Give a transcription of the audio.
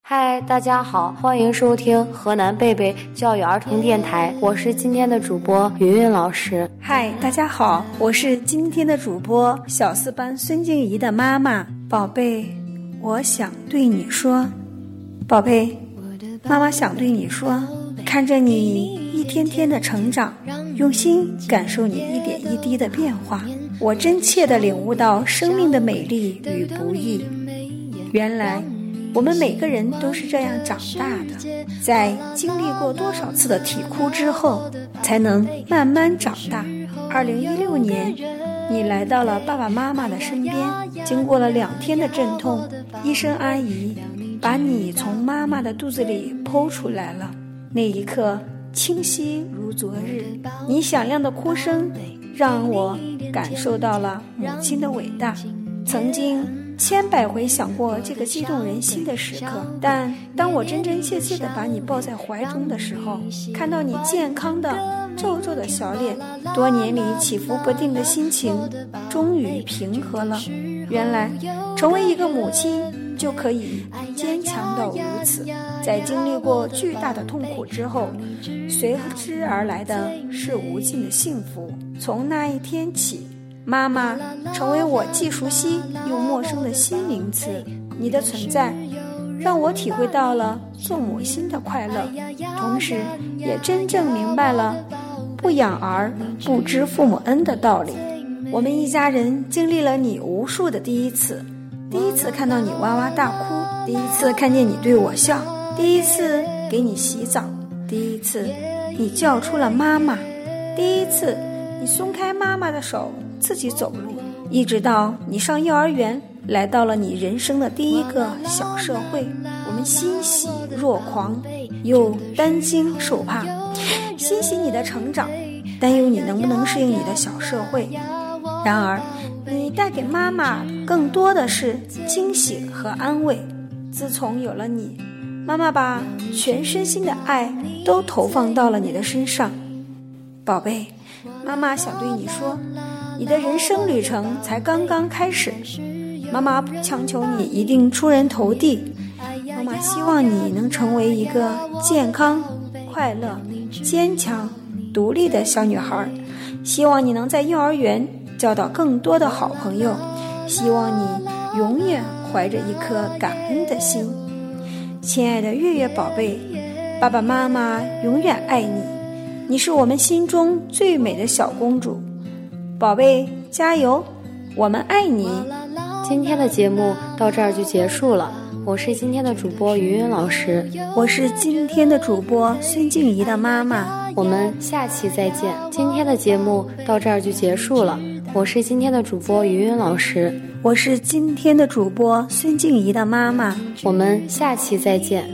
嗨，大家好，欢迎收听河南贝贝教育儿童电台，我是今天的主播云云老师。嗨，大家好，我是今天的主播小四班孙静怡的妈妈。宝贝，我想对你说，宝贝，妈妈想对你说，看着你一天天的成长，用心感受你一点一滴的变化，我真切的领悟到生命的美丽与不易。原来。我们每个人都是这样长大的，在经历过多少次的啼哭之后，才能慢慢长大。二零一六年，你来到了爸爸妈妈的身边，经过了两天的阵痛，医生阿姨把你从妈妈的肚子里剖出来了。那一刻清晰如昨日，你响亮的哭声让我感受到了母亲的伟大。曾经。千百回想过这个激动人心的时刻，但当我真真切切地把你抱在怀中的时候，看到你健康的皱皱的小脸，多年里起伏不定的心情终于平和了。原来，成为一个母亲就可以坚强到如此。在经历过巨大的痛苦之后，随之而来的是无尽的幸福。从那一天起。妈妈成为我既熟悉又陌生的新名词，你的存在让我体会到了做母亲的快乐，同时也真正明白了不养儿不知父母恩的道理。我们一家人经历了你无数的第一次：第一次看到你哇哇大哭，第一次看见你对我笑，第一次给你洗澡，第一次你叫出了妈妈，第一次你松开妈妈的手。自己走路，一直到你上幼儿园，来到了你人生的第一个小社会，我们欣喜若狂，又担惊受怕，欣喜你的成长，担忧你能不能适应你的小社会。然而，你带给妈妈更多的是惊喜和安慰。自从有了你，妈妈把全身心的爱都投放到了你的身上，宝贝，妈妈想对你说。你的人生旅程才刚刚开始，妈妈不强求你一定出人头地，妈妈希望你能成为一个健康、快乐、坚强、独立的小女孩，希望你能在幼儿园交到更多的好朋友，希望你永远怀着一颗感恩的心，亲爱的月月宝贝，爸爸妈妈永远爱你，你是我们心中最美的小公主。宝贝，加油！我们爱你。今天的节目到这儿就结束了。我是今天的主播云云老师，我是今天的主播孙静怡的妈妈。我们下期再见。今天的节目到这儿就结束了。我是今天的主播云云老师，我是今天的主播孙静怡的妈妈。我们下期再见。